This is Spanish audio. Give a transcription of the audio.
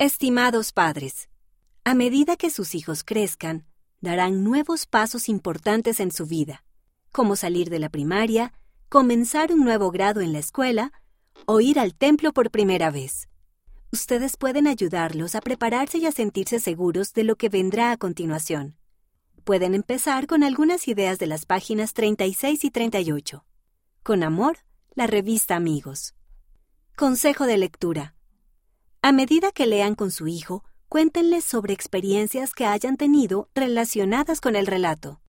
Estimados padres, a medida que sus hijos crezcan, darán nuevos pasos importantes en su vida, como salir de la primaria, comenzar un nuevo grado en la escuela o ir al templo por primera vez. Ustedes pueden ayudarlos a prepararse y a sentirse seguros de lo que vendrá a continuación. Pueden empezar con algunas ideas de las páginas 36 y 38. Con amor, la revista Amigos. Consejo de lectura. A medida que lean con su hijo, cuéntenles sobre experiencias que hayan tenido relacionadas con el relato.